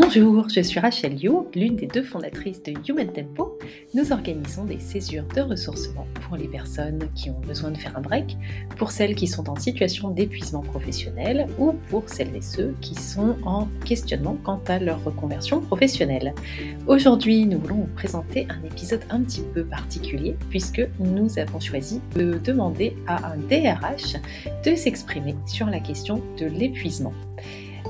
Bonjour, je suis Rachel You, l'une des deux fondatrices de Human Tempo. Nous organisons des césures de ressourcement pour les personnes qui ont besoin de faire un break, pour celles qui sont en situation d'épuisement professionnel ou pour celles et ceux qui sont en questionnement quant à leur reconversion professionnelle. Aujourd'hui, nous voulons vous présenter un épisode un petit peu particulier puisque nous avons choisi de demander à un DRH de s'exprimer sur la question de l'épuisement.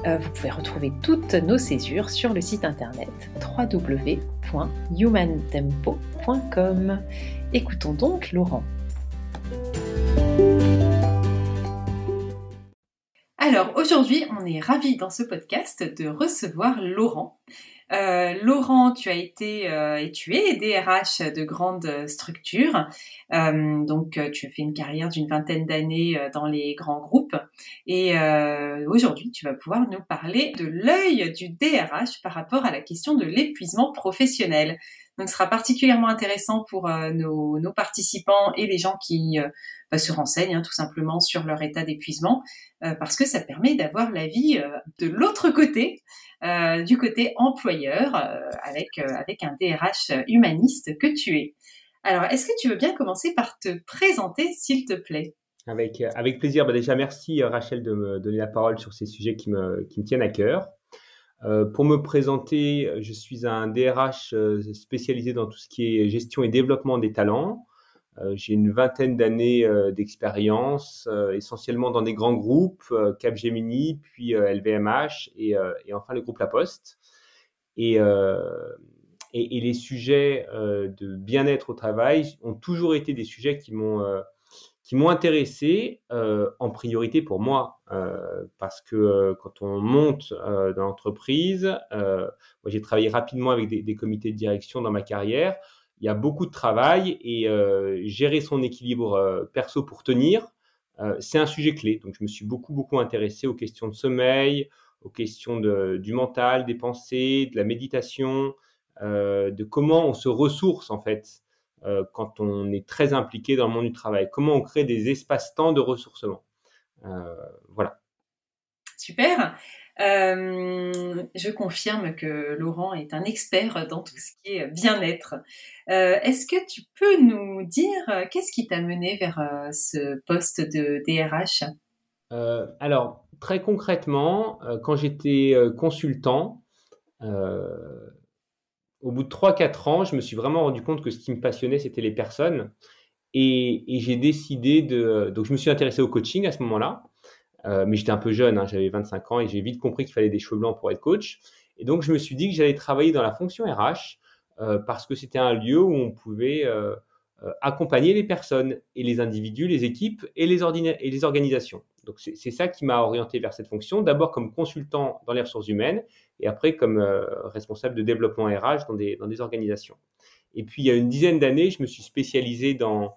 Euh, vous pouvez retrouver toutes nos césures sur le site internet www.humantempo.com. Écoutons donc Laurent. Alors aujourd'hui, on est ravis dans ce podcast de recevoir Laurent. Euh, Laurent, tu as été euh, et tu es DRH de grandes structures. Euh, donc, tu as fait une carrière d'une vingtaine d'années dans les grands groupes. Et aujourd'hui, tu vas pouvoir nous parler de l'œil du DRH par rapport à la question de l'épuisement professionnel. Donc, ce sera particulièrement intéressant pour nos, participants et les gens qui bah, se renseignent hein, tout simplement sur leur état d'épuisement, parce que ça permet d'avoir la vie de l'autre côté euh, du côté employeur euh, avec, euh, avec un DRH humaniste que tu es. Alors, est-ce que tu veux bien commencer par te présenter, s'il te plaît? Avec, avec plaisir. Bah déjà, merci Rachel de me donner la parole sur ces sujets qui me, qui me tiennent à cœur. Euh, pour me présenter, je suis un DRH spécialisé dans tout ce qui est gestion et développement des talents. Euh, j'ai une vingtaine d'années euh, d'expérience, euh, essentiellement dans des grands groupes, Capgemini, puis LVMH et, enfin le groupe La Poste. Et les sujets de bien-être au travail ont toujours été des sujets qui m'ont qui m'ont intéressé en priorité pour moi, parce que quand on monte dans l'entreprise, moi j'ai travaillé rapidement avec des, des, comités de direction dans ma carrière, il y a beaucoup de travail et euh, gérer son équilibre euh, perso pour tenir, euh, c'est un sujet clé. Donc, je me suis beaucoup, beaucoup intéressé aux questions de sommeil, aux questions du mental, des pensées, de la méditation, de comment on se ressource en fait quand on est très impliqué dans le monde du travail, comment on crée des espaces-temps de ressourcement? voilà. Super. Euh, je confirme que Laurent est un expert dans tout ce qui est bien-être. Euh, est-ce que tu peux nous dire euh, qu'est-ce qui t'a mené vers ce poste de DRH Alors, très concrètement, quand j'étais consultant, au bout de 3-4 ans, je me suis vraiment rendu compte que ce qui me passionnait, c'était les personnes. Et, j'ai décidé de... Donc, je me suis intéressé au coaching à ce moment-là. Euh, mais j'étais un peu jeune, hein, j'avais 25 ans et j'ai vite compris qu'il fallait des cheveux blancs pour être coach. Et donc, je me suis dit que j'allais travailler dans la fonction RH euh, parce que c'était un lieu où on pouvait euh, accompagner les personnes et les individus, les équipes et les organisations. Donc, c'est ça qui m'a orienté vers cette fonction, d'abord comme consultant dans les ressources humaines et après comme responsable de développement RH dans des, organisations. Et puis, il y a une dizaine d'années, je me suis spécialisé dans,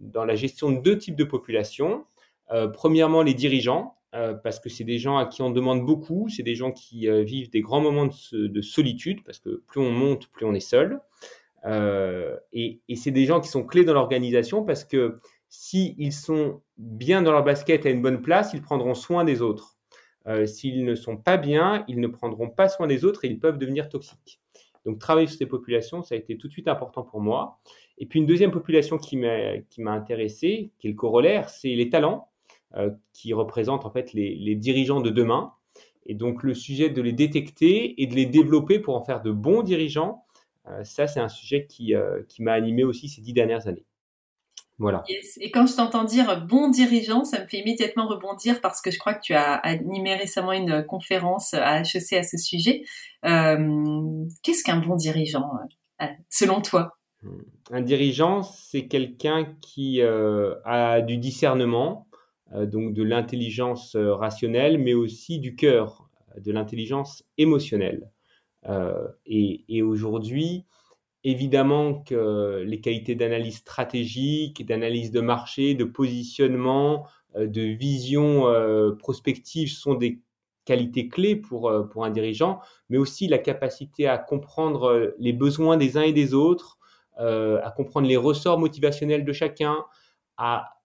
dans la gestion de deux types de populations. Euh, premièrement, les dirigeants, euh, parce que c'est des gens à qui on demande beaucoup, c'est des gens qui euh, vivent des grands moments de, solitude, parce que plus on monte, plus on est seul. et, c'est des gens qui sont clés dans l'organisation, parce que s'ils sont bien dans leur basket à une bonne place, ils prendront soin des autres. s'ils ne sont pas bien, ils ne prendront pas soin des autres et ils peuvent devenir toxiques. Donc travailler sur ces populations, ça a été tout de suite important pour moi. Et puis une deuxième population qui m'a intéressé, qui est le corollaire, c'est les talents. Euh, qui représentent en fait les, dirigeants de demain. Et donc le sujet de les détecter et de les développer pour en faire de bons dirigeants, euh, ça c'est un sujet euh, qui m'a animé aussi ces dix dernières années. Voilà. Et quand je t'entends dire bon dirigeant, ça me fait immédiatement rebondir parce que je crois que tu as animé récemment une conférence à HEC à ce sujet. Qu'est-ce qu'un bon dirigeant, selon toi? Un dirigeant, c'est quelqu'un qui a du discernement, euh, donc de l'intelligence euh, rationnelle, mais aussi du cœur, de l'intelligence émotionnelle. Euh, et, aujourd'hui, évidemment que les qualités d'analyse stratégique, d'analyse de marché, de positionnement, de vision prospective sont des qualités clés pour, pour un dirigeant, mais aussi la capacité à comprendre les besoins des uns et des autres, à comprendre les ressorts motivationnels de chacun, à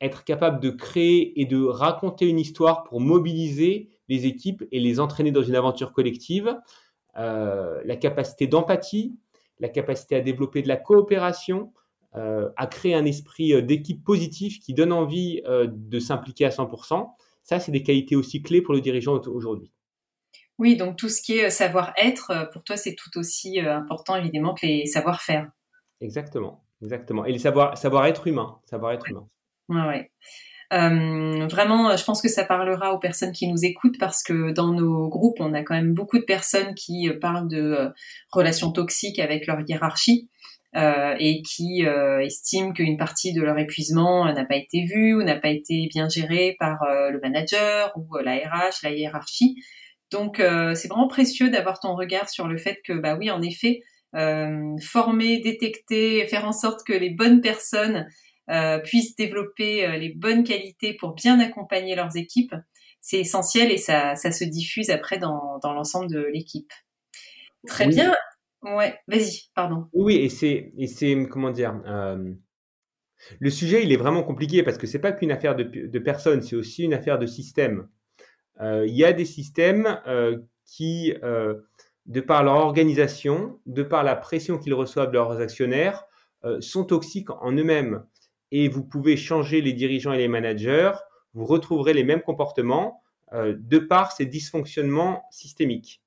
être capable de créer et de raconter une histoire pour mobiliser les équipes et les entraîner dans une aventure collective. la capacité d'empathie, la capacité à développer de la coopération, à créer un esprit d'équipe positif qui donne envie de s'impliquer à 100%. Ça, c'est des qualités aussi clés pour le dirigeant aujourd'hui. Oui, donc tout ce qui est savoir-être, pour toi, c'est tout aussi important évidemment que les savoir-faire. Exactement, exactement. Et le savoir, savoir humain, savoir être humain. Ouais, euh, vraiment, je pense que ça parlera aux personnes qui nous écoutent parce que dans nos groupes, on a quand même beaucoup de personnes qui euh, parlent de euh, relations toxiques avec leur hiérarchie. Euh, et qui euh, estiment qu'une partie de leur épuisement n'a pas été vue ou n'a pas été bien gérée par le manager ou la RH, la hiérarchie. Donc c'est vraiment précieux d'avoir ton regard sur le fait que bah oui en effet former, détecter, faire en sorte que les bonnes personnes euh, puissent développer euh, les bonnes qualités pour bien accompagner leurs équipes, c'est essentiel et ça, ça se diffuse après dans, dans l'ensemble de l'équipe. Très bien. Ouais, vas-y, pardon. Oui, et c'est, et c'est comment dire, euh, le sujet, il est vraiment compliqué parce que c'est pas qu'une affaire de, de personnes, c'est aussi une affaire de système. Il y a des systèmes qui, de par leur organisation, de par la pression qu'ils reçoivent de leurs actionnaires, sont toxiques en eux-mêmes et vous pouvez changer les dirigeants et les managers, vous retrouverez les mêmes comportements euh, de par ces dysfonctionnements systémiques.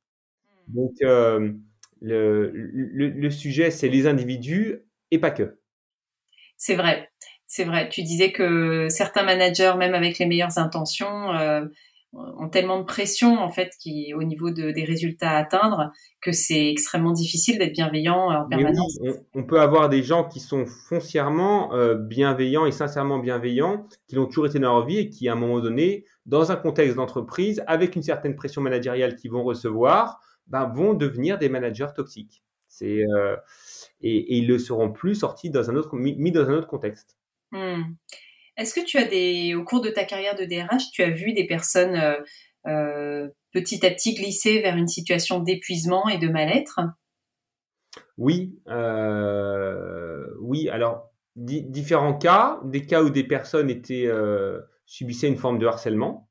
Hmm. Donc, euh, le, le, sujet, c'est les individus et pas que. C'est vrai, c'est vrai. Tu disais que certains managers, même avec les meilleures intentions, euh, ont tellement de pression en fait qui au niveau de, des résultats à atteindre que c'est extrêmement difficile d'être bienveillant en permanence. on, peut avoir des gens qui sont foncièrement euh, bienveillants et sincèrement bienveillants, qui l'ont toujours été dans leur vie et qui à un moment donné, dans un contexte d'entreprise, avec une certaine pression managériale qu'ils vont recevoir, ben, vont devenir des managers toxiques. C'est euh, et, et, ils le seront plus sortis dans un autre mis, dans un autre contexte. Hmm. Est-ce que tu as des, au cours de ta carrière de DRH, tu as vu des personnes euh, euh, petit à petit glisser vers une situation d'épuisement et de mal-être? Oui, euh, oui. Alors différents cas, des cas où des personnes étaient subissaient une forme de harcèlement.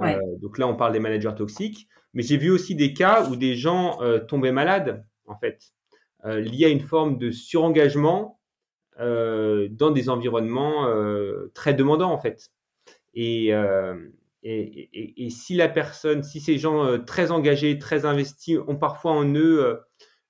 donc là, on parle des managers toxiques, mais j'ai vu aussi des cas où des gens tombaient malades, en fait, liés à une forme de surengagement dans des environnements euh, très demandants en fait. Euh, et, si la personne, si ces gens très engagés, très investis ont parfois en eux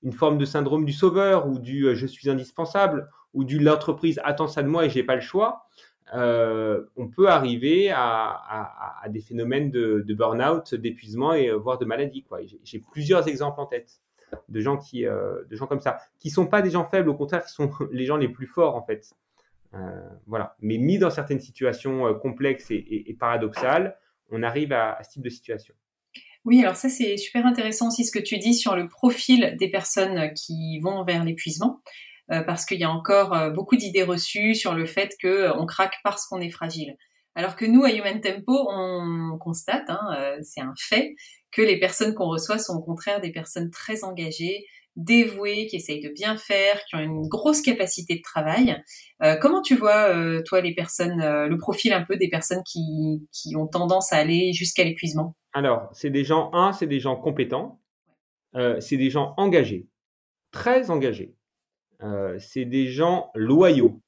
une forme de syndrome du sauveur ou du je suis indispensable ou du l'entreprise attend ça de moi et j'ai pas le choix, euh, on peut arriver à des phénomènes de, de burn-out, d'épuisement et voire de maladie. J'ai plusieurs exemples en tête de gens qui, euh, de gens comme ça, qui sont pas des gens faibles, au contraire, qui sont les gens les plus forts en fait. Euh, voilà. Mais mis dans certaines situations euh, complexes et, paradoxales, on arrive à, ce type de situation. Oui, alors ça c'est super intéressant aussi ce que tu dis sur le profil des personnes qui vont vers l'épuisement, parce qu'il y a encore beaucoup d'idées reçues sur le fait que on craque parce qu'on est fragile. Alors que nous, à Human Tempo, on constate, hein, c'est un fait, que les personnes qu'on reçoit sont au contraire des personnes très engagées, dévouées, qui essayent de bien faire, qui ont une grosse capacité de travail. Euh, comment tu vois, euh, toi, les personnes, euh, le profil un peu des personnes qui, qui ont tendance à aller jusqu'à l'épuisement? Alors, c'est des gens, un, c'est des gens compétents, c'est des gens engagés, très engagés. c'est des gens loyaux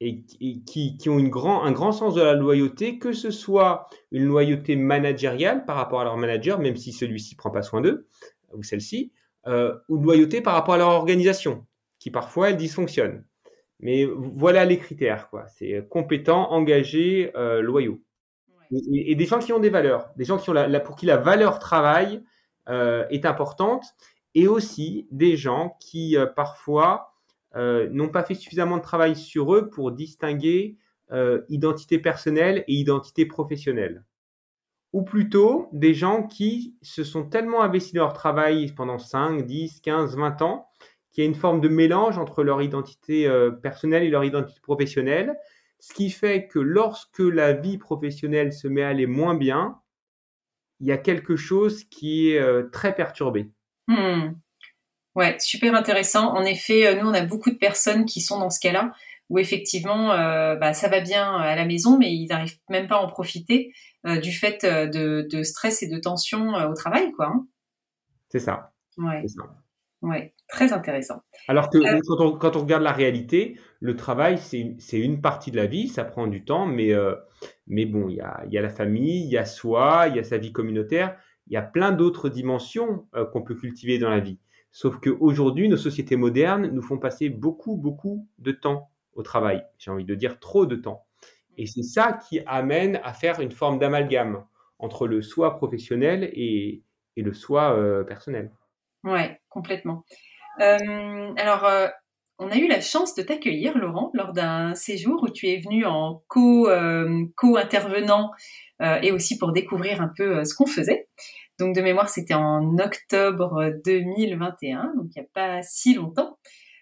et, qui, qui, ont une grand, un grand sens de la loyauté, que ce soit une loyauté managériale par rapport à leur manager, même si celui-ci prend pas soin d'eux, ou celle-ci, euh, ou de loyauté par rapport à leur organisation, qui parfois elle dysfonctionne. Mais voilà les critères, quoi. C'est compétent, engagé, euh, loyaux. Et, et, des gens qui ont des valeurs, des gens qui ont la, pour qui la valeur travail euh, est importante, et aussi des gens qui euh, parfois euh, n'ont pas fait suffisamment de travail sur eux pour distinguer euh, identité personnelle et identité professionnelle. Ou plutôt des gens qui se sont tellement investis dans leur travail pendant 5, 10, 15, 20 ans qu'il y a une forme de mélange entre leur identité euh, personnelle et leur identité professionnelle, ce qui fait que lorsque la vie professionnelle se met à aller moins bien, il y a quelque chose qui est très perturbé. Hmm. Ouais, super intéressant. En effet, euh, nous, on a beaucoup de personnes qui sont dans ce cas-là, où effectivement, euh, bah, ça va bien à la maison, mais ils n'arrivent même pas à en profiter euh, du fait de, stress et de tension au travail, quoi. Hein. C'est ça. Ouais. Ouais, très intéressant. Alors que euh, quand, on, quand, on, regarde la réalité, le travail, c'est une partie de la vie, ça prend du temps, mais, euh, mais bon, il y a, y a, la famille, il y a soi, il y a sa vie communautaire, il y a plein d'autres dimensions euh, qu'on peut cultiver dans la vie. Sauf qu'aujourd'hui, nos sociétés modernes nous font passer beaucoup, beaucoup de temps au travail. J'ai envie de dire trop de temps. Et c'est ça qui amène à faire une forme d'amalgame entre le soi professionnel et, le soi personnel. Ouais, complètement. Euh, alors, euh, on a eu la chance de t'accueillir, Laurent, lors d'un séjour où tu es venu en co, euh, co-intervenant et aussi pour découvrir un peu ce qu'on faisait. Donc, de mémoire, c'était en octobre 2021, donc il n'y a pas si longtemps.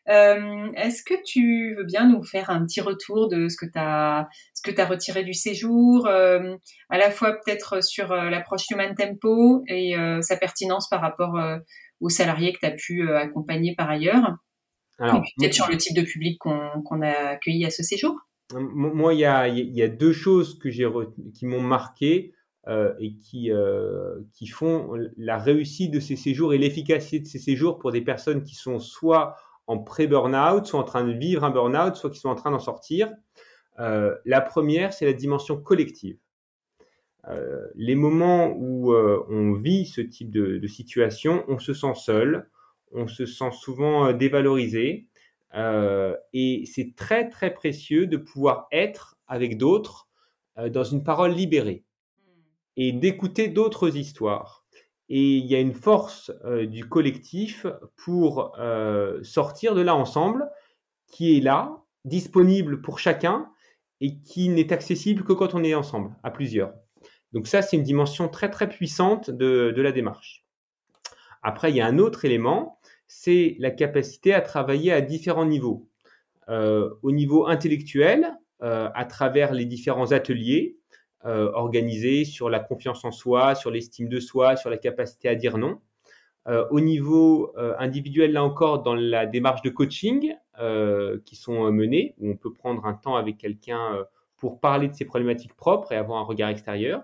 Est-ce que tu veux bien nous faire un petit retour de ce que tu as, ce que as retiré du séjour, à la fois peut-être sur l'approche Human Tempo et sa pertinence par rapport aux salariés que tu as pu euh, accompagner par ailleurs? Alors, peut-être sur le type de public qu'on a accueilli à ce séjour. Moi, il y a, y a, deux choses que qui m'ont marqué euh, et qui, euh, qui font la réussite de ces séjours et l'efficacité de ces séjours pour des personnes qui sont soit en pré-burnout, soit en train de vivre un burnout, soit qui sont en train d'en sortir. la première, c'est la dimension collective. Euh, les moments où euh, on vit ce type de, situation, on se sent seul, on se sent souvent euh, dévalorisé, et c'est très très précieux de pouvoir être avec d'autres dans une parole libérée et d'écouter d'autres histoires. Et il y a une force du collectif pour sortir de là ensemble, qui est là, disponible pour chacun, et qui n'est accessible que quand on est ensemble, à plusieurs. Donc ça, c'est une dimension très très puissante de, la démarche. Après, il y a un autre élément, c'est la capacité à travailler à différents niveaux. Euh, au niveau intellectuel, euh, à travers les différents ateliers euh, sur la confiance en soi, sur l'estime de soi, sur la capacité à dire non. au niveau individuel, là encore, dans la démarche de coaching qui sont menées, où on peut prendre un temps avec quelqu'un pour parler de ses problématiques propres et avoir un regard extérieur.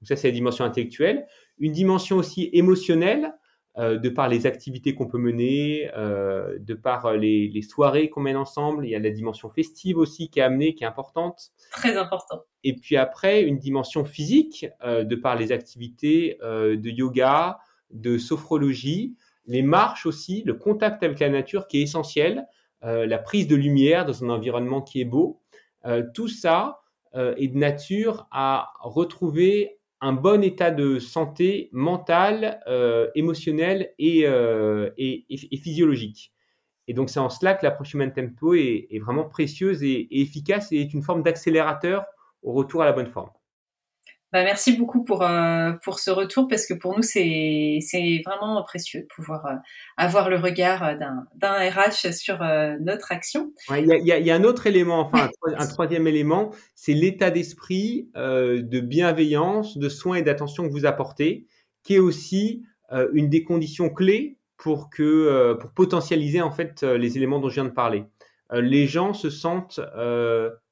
Donc ça, c'est la dimension intellectuelle. Une dimension aussi émotionnelle, euh, de par les activités qu'on peut mener, euh, de par euh, les, soirées qu'on mène ensemble. Il y a la dimension festive aussi qui est amenée, qui est importante. Très important. Et puis après, une dimension physique, de par les activités de yoga, de sophrologie, les marches aussi, le contact avec la nature qui est essentiel, la prise de lumière dans un environnement qui est beau. tout ça est de nature à retrouver un bon état de santé mentale, euh, émotionnelle euh, et, physiologique. Et donc, c'est en cela que l'approche Human Tempo est, vraiment précieuse et, efficace et est une forme d'accélérateur au retour à la bonne forme. Bah, merci beaucoup pour, euh, pour ce retour parce que pour nous, c'est, c'est vraiment précieux de pouvoir euh, avoir le regard euh, d'un, d'un RH sur notre action. Il y, a, y, a, un autre élément, enfin un, troisième élément, c'est l'état d'esprit de bienveillance, de soins et d'attention que vous apportez, qui est aussi une des conditions clés pour, que, pour potentialiser en fait les éléments dont je viens de parler. les gens se sentent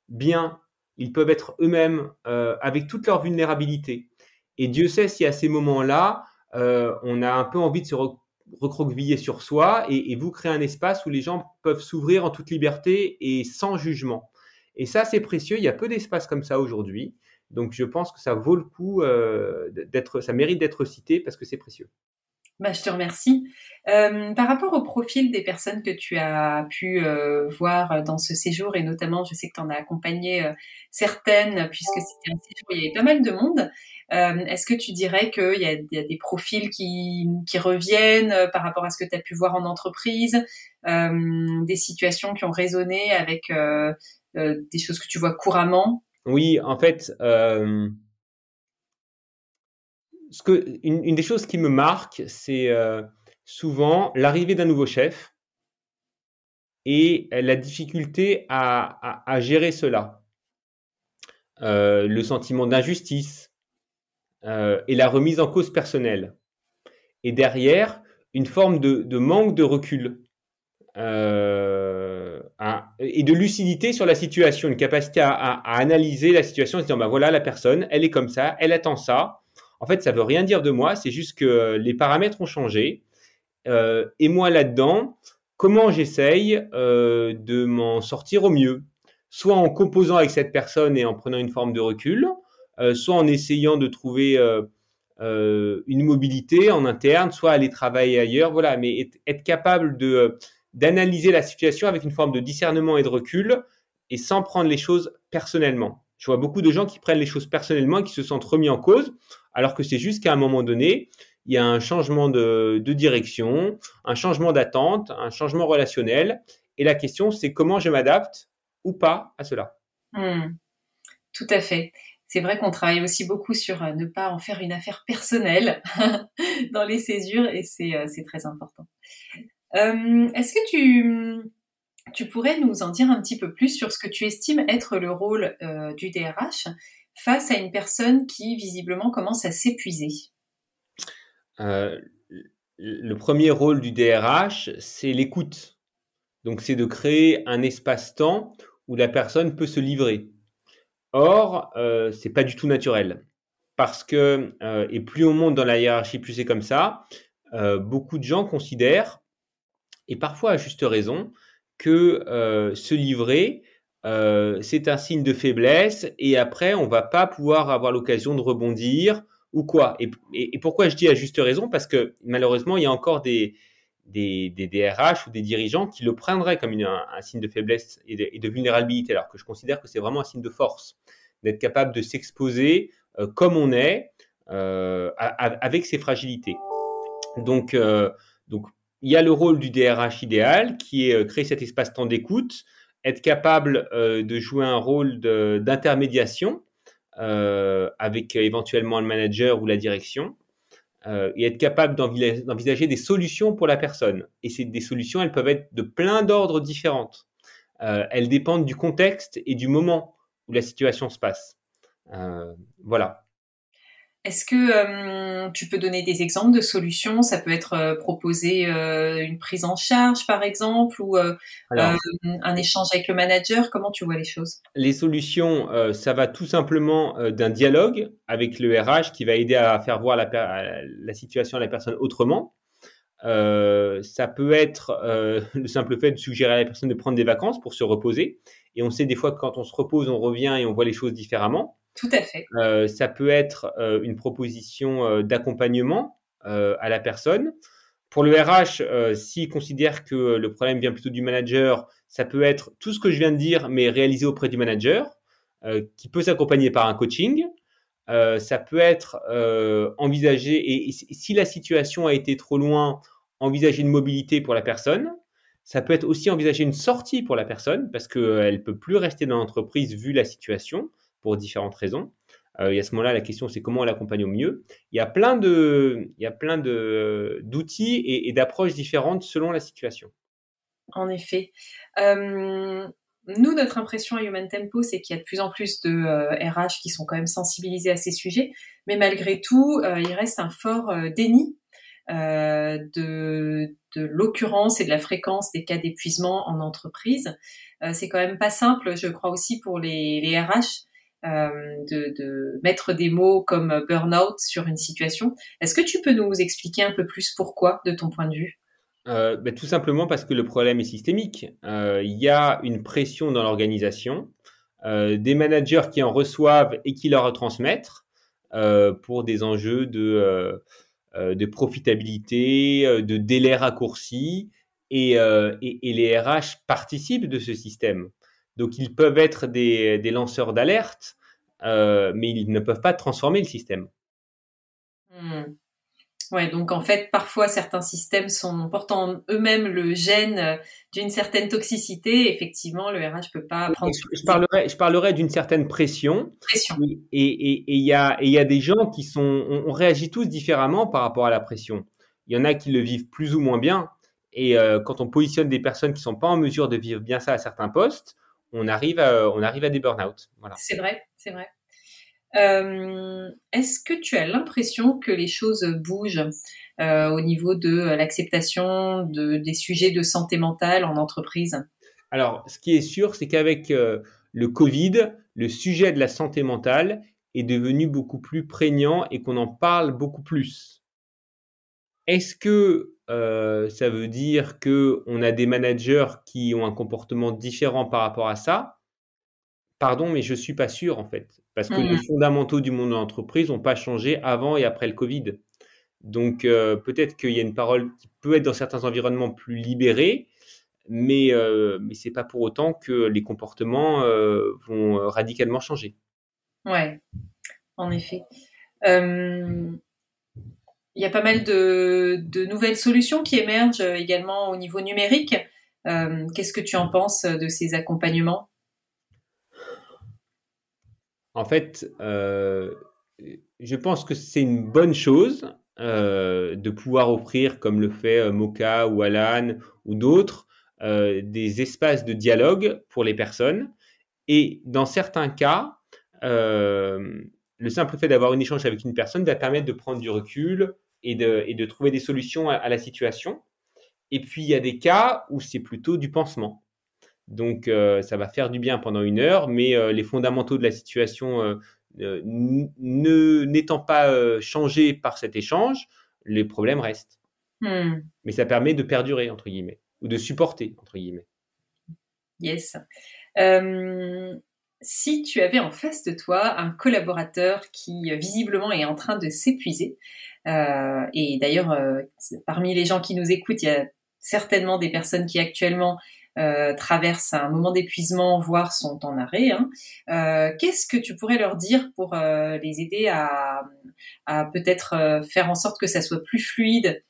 bien ils peuvent être eux-mêmes euh, avec toute leur vulnérabilité. Et Dieu sait si à ces moments-là, euh, on a un peu envie de se recroqueviller sur soi et, vous créer un espace où les gens peuvent s'ouvrir en toute liberté et sans jugement. Et ça, c'est précieux. Il y a peu d'espace comme ça aujourd'hui. Donc, je pense que ça vaut le coup euh, d'être, ça mérite d'être cité parce que c'est précieux. Bah, je te remercie. Euh, par rapport au profil des personnes que tu as pu euh, voir dans ce séjour, et notamment, je sais que tu en as accompagné euh, certaines, puisque c'était un séjour où il y avait pas mal de monde, est-ce que tu dirais qu'il y, y, a des profils qui, qui reviennent par rapport à ce que tu as pu voir en entreprise, des situations qui ont résonné avec des choses que tu vois couramment? Oui, en fait que, une, des choses qui me marque, c'est euh, souvent l'arrivée d'un nouveau chef et la difficulté à, gérer cela. Euh, le sentiment d'injustice euh, et la remise en cause personnelle. Et derrière, une forme de, manque de recul et de lucidité sur la situation, une capacité à, analyser la situation en se disant, bah voilà, la personne, elle est comme ça, elle attend ça, en fait, ça veut rien dire de moi, c'est juste que les paramètres ont changé. Et moi là-dedans, comment j'essaye de m'en sortir au mieux? Soit en composant avec cette personne et en prenant une forme de recul, soit en essayant de trouver une mobilité en interne, soit aller travailler ailleurs, voilà, mais être capable d'analyser la situation avec une forme de discernement et de recul et sans prendre les choses personnellement. Je vois beaucoup de gens qui prennent les choses personnellement et qui se sentent remis en cause, alors que c'est juste qu'à un moment donné, il y a un changement de, direction, un changement d'attente, un changement relationnel. Et la question, c'est comment je m'adapte ou pas à cela. Hmm. tout à fait. C'est vrai qu'on travaille aussi beaucoup sur euh, ne pas en faire une affaire personnelle dans les césures et c'est euh, très important. Euh, est-ce que tu, tu pourrais nous en dire un petit peu plus sur ce que tu estimes être le rôle du DRH face à une personne qui visiblement commence à s'épuiser euh, Le premier rôle du DRH, c'est l'écoute. Donc c'est de créer un espace-temps où la personne peut se livrer. Or, euh, c'est pas du tout naturel. Parce que, et plus on monte dans la hiérarchie, plus c'est comme ça, beaucoup de gens considèrent et parfois à juste raison, que euh, se livrer, euh, c'est un signe de faiblesse et après, on va pas pouvoir avoir l'occasion de rebondir ou quoi. Et, pourquoi je dis à juste raison? Parce que malheureusement, il y a encore des, des, DRH ou des dirigeants qui le prendraient comme un, signe de faiblesse et de, vulnérabilité, alors que je considère que c'est vraiment un signe de force, d'être capable de s'exposer euh, comme on est, avec ses fragilités. Donc, donc il y a le rôle du DRH idéal qui est euh, créer cet espace-temps d'écoute, être capable euh, de jouer un rôle d'intermédiation euh, avec éventuellement le manager ou la direction, et être capable d'envisager des solutions pour la personne. Et ces solutions, elles peuvent être de plein d'ordres différentes. elles dépendent du contexte et du moment où la situation se passe. voilà. Est-ce que euh, tu peux donner des exemples de solutions? Ça peut être euh, proposer euh, une prise en charge, par exemple, ou un échange avec le manager? Comment tu vois les choses? Les solutions, ça va tout simplement d'un dialogue avec le RH qui va aider à faire voir la, la situation à la personne autrement. ça peut être le simple fait de suggérer à la personne de prendre des vacances pour se reposer. Et on sait des fois que quand on se repose, on revient et on voit les choses différemment. Tout à fait. Euh, ça peut être euh, une proposition euh, d'accompagnement à la personne. Pour le RH, s'il considère que le problème vient plutôt du manager, ça peut être tout ce que je viens de dire, mais réalisé auprès du manager, qui peut s'accompagner par un coaching. ça peut être envisagé, et, si la situation a été trop loin, envisager une mobilité pour la personne. Ça peut être aussi envisager une sortie pour la personne, parce qu'elle ne peut plus rester dans l'entreprise vu la situation pour différentes raisons. Euh, et à ce moment-là, la question, c'est comment on l'accompagne au mieux. Il y a plein de, il y a plein de, d'outils et, d'approches différentes selon la situation. En effet. Euh, nous, notre impression à Human Tempo, c'est qu'il y a de plus en plus de RH euh, qui sont quand même sensibilisés à ces sujets, mais malgré tout, il reste un fort déni de, de l'occurrence et de la fréquence des cas d'épuisement en entreprise. c'est quand même pas simple, je crois aussi pour les, RH euh, de, de, mettre des mots comme burn-out sur une situation. Est-ce que tu peux nous expliquer un peu plus pourquoi, de ton point de vue? Euh, ben, Tout simplement parce que le problème est systémique. Euh, il y a une pression dans l'organisation, euh, des managers qui en reçoivent et qui leur retransmettent euh, pour des enjeux de, de profitabilité, de délai raccourci, et, et les RH participent de ce système. Donc ils peuvent être des, lanceurs d'alerte, euh, mais ils ne peuvent pas transformer le système. Hmm. Ouais, donc en fait, parfois certains systèmes sont portant eux-mêmes le gène euh, d'une certaine toxicité. Effectivement, le RH peut pas prendre. Je, parlerai, je parlerai d'une certaine pression. Pression. Et il y a, y a des gens qui sont, on, réagit tous différemment par rapport à la pression. Il y en a qui le vivent plus ou moins bien. Et euh, quand on positionne des personnes qui sont pas en mesure de vivre bien ça à certains postes, on arrive à, on arrive à des burn-out. Voilà. C'est vrai, c'est vrai. Euh, est-ce que tu as l'impression que les choses bougent euh, au niveau de l'acceptation de, des sujets de santé mentale en entreprise? Alors, ce qui est sûr, c'est qu'avec euh, le Covid, le sujet de la santé mentale est devenu beaucoup plus prégnant et qu'on en parle beaucoup plus. Est-ce que euh, ça veut dire que on a des managers qui ont un comportement différent par rapport à ça. Pardon, mais je suis pas sûr en fait, parce que les mmh. fondamentaux du monde de l'entreprise n'ont pas changé avant et après le Covid. Donc euh, peut-être qu'il y a une parole qui peut être dans certains environnements plus libérée, mais euh, mais c'est pas pour autant que les comportements euh, vont radicalement changer. Ouais, en effet. Il y a pas mal de, nouvelles solutions qui émergent également au niveau numérique. Qu'est-ce que tu en penses de ces accompagnements? En fait, je pense que c'est une bonne chose euh, de pouvoir offrir, comme le fait euh, Mocha ou Alan ou d'autres, euh, des espaces de dialogue pour les personnes. Et dans certains cas, le simple fait d'avoir un échange avec une personne va permettre de prendre du recul et de, et de trouver des solutions à, la situation. Et puis, il y a des cas où c'est plutôt du pansement. Donc, ça va faire du bien pendant une heure, mais les fondamentaux de la situation euh, ne n'étant pas euh, changé par cet échange, les problèmes restent. Hmm. Mais ça permet de perdurer, entre guillemets, ou de supporter, entre guillemets. Yes. Euh, si tu avais en face de toi un collaborateur qui visiblement est en train de s'épuiser, et d'ailleurs parmi les gens qui nous écoutent, il y a certainement des personnes qui actuellement euh, traversent un moment d'épuisement, voire sont en arrêt. Hein. Euh, qu'est-ce que tu pourrais leur dire pour euh, les aider à, peut-être faire en sorte que ça soit plus fluide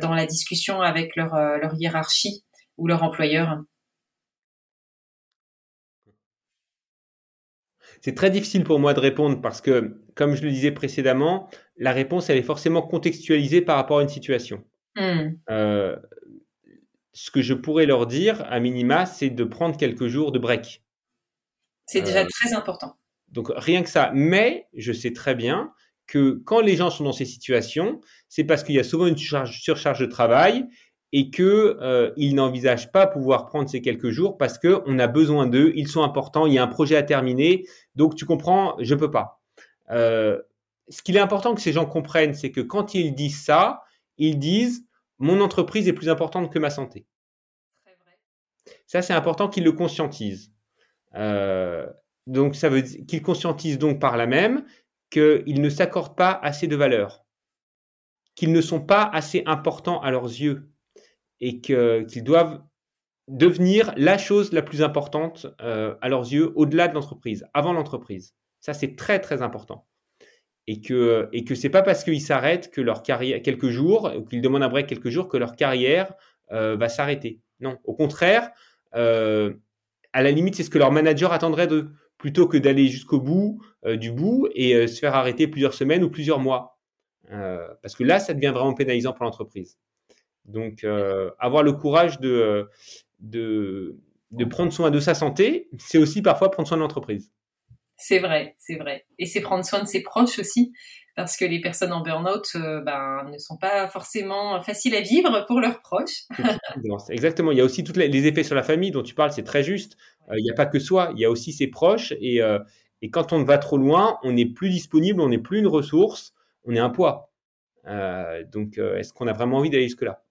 dans la discussion avec leur, leur hiérarchie ou leur employeur? C'est très difficile pour moi de répondre parce que, comme je le disais précédemment, la réponse, elle est forcément contextualisée par rapport à une situation. Mmh ce que je pourrais leur dire, à minima, c'est de prendre quelques jours de break. C'est déjà euh, très important. Donc rien que ça. Mais je sais très bien que quand les gens sont dans ces situations, c'est parce qu'il y a souvent une surcharge de travail et que euh, ils n'envisagent pas pouvoir prendre ces quelques jours parce que on a besoin d'eux, ils sont importants, il y a un projet à terminer, donc tu comprends, je peux pas. Euh, ce qu'il est important que ces gens comprennent, c'est que quand ils disent ça, ils disent mon entreprise est plus importante que ma santé. Ça, c'est important qu'ils le conscientisent. Euh, donc, ça veut dire qu'ils conscientisent donc par là même qu'ils ne s'accordent pas assez de valeur, qu'ils ne sont pas assez importants à leurs yeux et qu'ils doivent devenir la chose la plus importante euh, à leurs yeux au-delà de l'entreprise, avant l'entreprise. Ça, c'est très, très important et que et que pas parce qu'ils s'arrêtent que leur carrière quelques jours ou qu'ils demandent un break quelques jours que leur carrière euh, va s'arrêter. Non, au contraire, euh, à la limite, c'est ce que leur manager attendrait d'eux, plutôt que d'aller jusqu'au bout du bout et se faire arrêter plusieurs semaines ou plusieurs mois, parce que là, ça devient vraiment pénalisant pour l'entreprise. Donc, avoir le courage de, de de prendre soin de sa santé, c'est aussi parfois prendre soin de l'entreprise. C'est vrai, c'est vrai. Et c'est prendre soin de ses proches aussi, parce que les personnes en burn-out euh, ben, ne sont pas forcément faciles à vivre pour leurs proches. Exactement. Il y a aussi tous les effets sur la famille dont tu parles, c'est très juste. Euh, il n'y a pas que soi, il y a aussi ses proches. Et, euh, et quand on va trop loin, on n'est plus disponible, on n'est plus une ressource, on est un poids. donc, est-ce qu'on a vraiment envie d'aller jusque-là?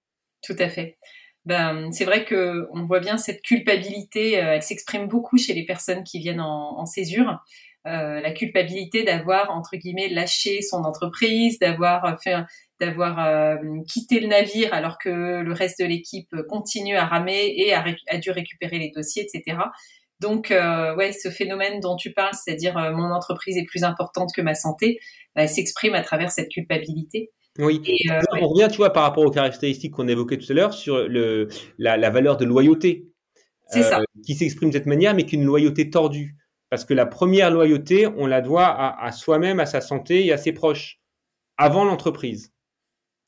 Tout à fait ben, c'est vrai que on voit bien cette culpabilité, euh, elle s'exprime beaucoup chez les personnes qui viennent en, césure. Euh, la culpabilité d'avoir entre guillemets lâché son entreprise, d'avoir fait, d'avoir euh, quitté le navire alors que le reste de l'équipe continue à ramer et a, dû récupérer les dossiers, etc. Donc, euh, ouais, ce phénomène dont tu parles, c'est-à-dire mon entreprise est plus importante que ma santé, bah, s'exprime à travers cette culpabilité. Oui, euh, on revient, tu vois, par rapport aux caractéristiques qu'on évoquait tout à l'heure sur le, la, valeur de loyauté. Euh, qui s'exprime de cette manière, mais qu'une loyauté tordue. Parce que la première loyauté, on la doit à, soi-même, à sa santé et à ses proches, avant l'entreprise.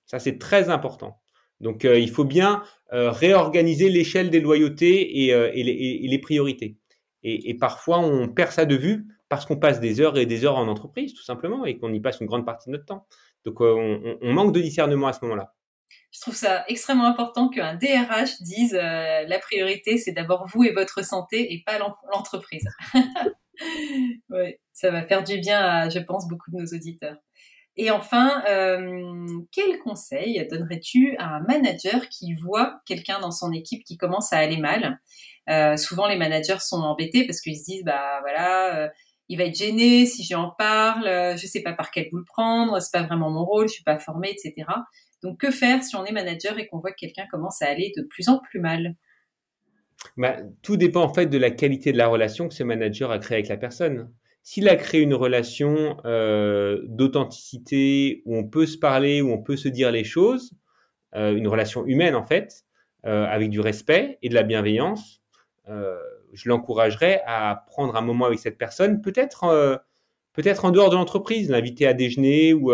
Ça, c'est très important. Donc, euh, il faut bien réorganiser l'échelle des loyautés et, les, priorités. Et, et, parfois, on perd ça de vue parce qu'on passe des heures et des heures en entreprise, tout simplement, et qu'on y passe une grande partie de notre temps. Donc euh, on, manque de discernement à ce moment-là. Je trouve ça extrêmement important qu'un DRH dise euh, la priorité, c'est d'abord vous et votre santé et pas l'entreprise. ouais, ça va faire du bien à, je pense, beaucoup de nos auditeurs. Et enfin, euh, quel conseil donnerais-tu à un manager qui voit quelqu'un dans son équipe qui commence à aller mal? Euh, Souvent, les managers sont embêtés parce qu'ils se disent, bah voilà, il va être gêné si j'en parle, je sais pas par quel bout le prendre, c'est pas vraiment mon rôle, je suis pas formé, etc. Donc, que faire si on est manager et qu'on voit que quelqu'un commence à aller de plus en plus mal? Bah, Tout dépend en fait de la qualité de la relation que ce manager a créée avec la personne. S'il a créé une relation euh, d'authenticité où on peut se parler, où on peut se dire les choses, euh, une relation humaine en fait, euh, avec du respect et de la bienveillance, je l'encouragerais à prendre un moment avec cette personne, peut-être peut-être en dehors de l'entreprise, l'inviter à déjeuner ou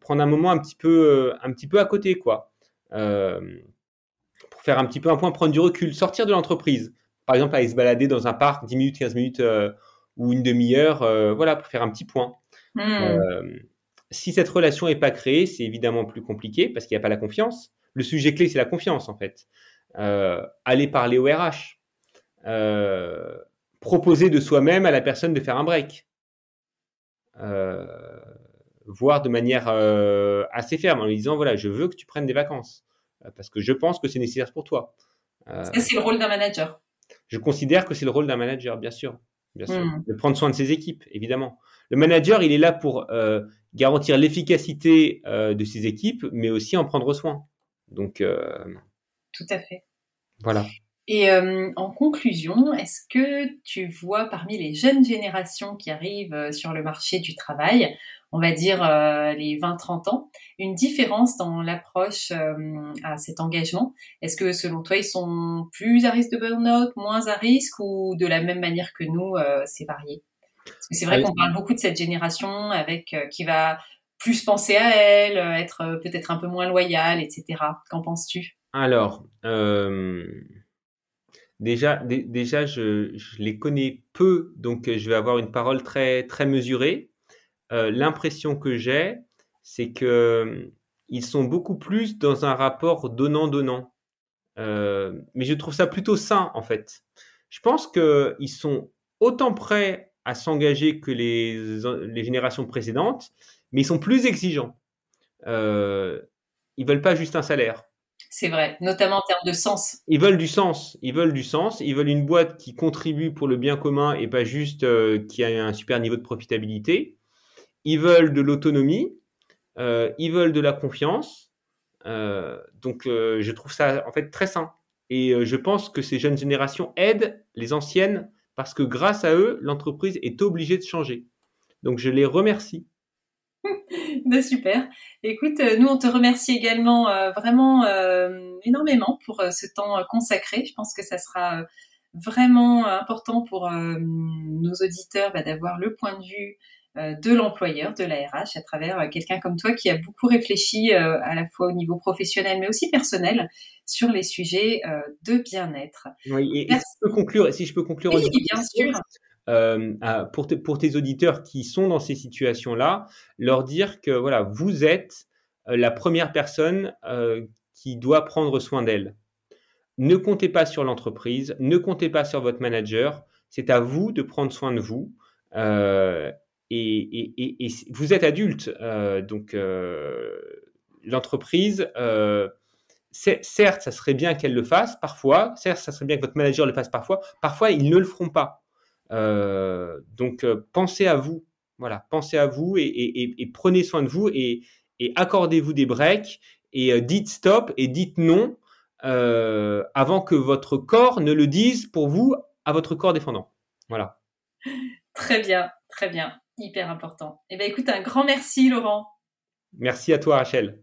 prendre un moment un petit peu un petit peu à côté quoi, pour faire un petit peu un point, prendre du recul, sortir de l'entreprise. Par exemple, aller se balader dans un parc 10 minutes, 15 minutes ou une demi-heure, euh, voilà, pour faire un petit point. Hmm. Euh, si cette relation n'est pas créée, c'est évidemment plus compliqué parce qu'il n'y a pas la confiance. Le sujet clé, c'est la confiance, en fait. Euh, aller parler au RH. Proposer de soi-même à la personne de faire un break. voire de manière assez ferme en lui disant voilà, je veux que tu prennes des vacances parce que je pense que c'est nécessaire pour toi. c'est le rôle d'un manager. Je considère que c'est le rôle d'un manager, bien sûr bien sûr, hmm. de prendre soin de ses équipes, évidemment. Le manager, il est là pour euh, garantir l'efficacité euh, de ses équipes, mais aussi en prendre soin. Donc, euh, tout à fait. Voilà. Et en conclusion, est-ce que tu vois parmi les jeunes générations qui arrivent sur le marché du travail, on va dire les 20-30 ans, une différence dans l'approche à cet engagement? Est-ce que selon toi, ils sont plus à risque de burn-out, moins à risque ou de la même manière que nous, c'est varié? Parce que c'est vrai qu'on parle beaucoup de cette génération avec qui va plus penser à elle, être peut-être un peu moins loyale, etc. Qu'en penses-tu? Alors, Déjà, déjà je, les connais peu, donc euh, je vais avoir une parole très, très mesurée. Euh, l'impression que j'ai, c'est qu'ils euh, sont beaucoup plus dans un rapport donnant-donnant. mais je trouve ça plutôt sain, en fait. Je pense qu'ils sont autant prêts à s'engager que les, générations précédentes, mais ils sont plus exigeants. ils veulent pas juste un salaire. C'est vrai, notamment en termes de sens. Ils veulent du sens. Ils veulent du sens. Ils veulent une boîte qui contribue pour le bien commun et pas juste euh, qui a un super niveau de profitabilité. Ils veulent de l'autonomie. Euh, ils veulent de la confiance. Euh, donc, je trouve ça en fait très sain. Et je pense que ces jeunes générations aident les anciennes parce que grâce à eux, l'entreprise est obligée de changer. Donc, je les remercie. Ben, super. Écoute, euh, nous on te remercie également euh, vraiment euh, énormément pour ce temps consacré. Je pense que ça sera vraiment important pour nos auditeurs bah, d'avoir le point de vue de l'employeur, de la RH, à travers quelqu'un comme toi qui a beaucoup réfléchi à la fois au niveau professionnel mais aussi personnel sur les sujets de bien-être. Oui, et, si je peux conclure, si je peux conclure, oui, bien sûr. Euh, pour, tes auditeurs qui sont dans ces situations-là, leur dire que voilà, vous êtes euh, la première personne euh, qui doit prendre soin d'elle. Ne comptez pas sur l'entreprise, ne comptez pas sur votre manager. C'est à vous de prendre soin de vous. Et, et, vous êtes adulte, donc l'entreprise certes, ça serait bien qu'elle le fasse parfois, certes, ça serait bien que votre manager le fasse parfois, parfois, ils ne le feront pas. Euh, donc, euh, pensez à vous. Voilà, pensez à vous et, prenez soin de vous et, accordez-vous des breaks et euh, dites stop et dites non avant que votre corps ne le dise pour vous à votre corps défendant. Voilà. Très bien, très bien, hyper important. Eh bien, écoute, un grand merci, Laurent. Merci à toi, Rachel.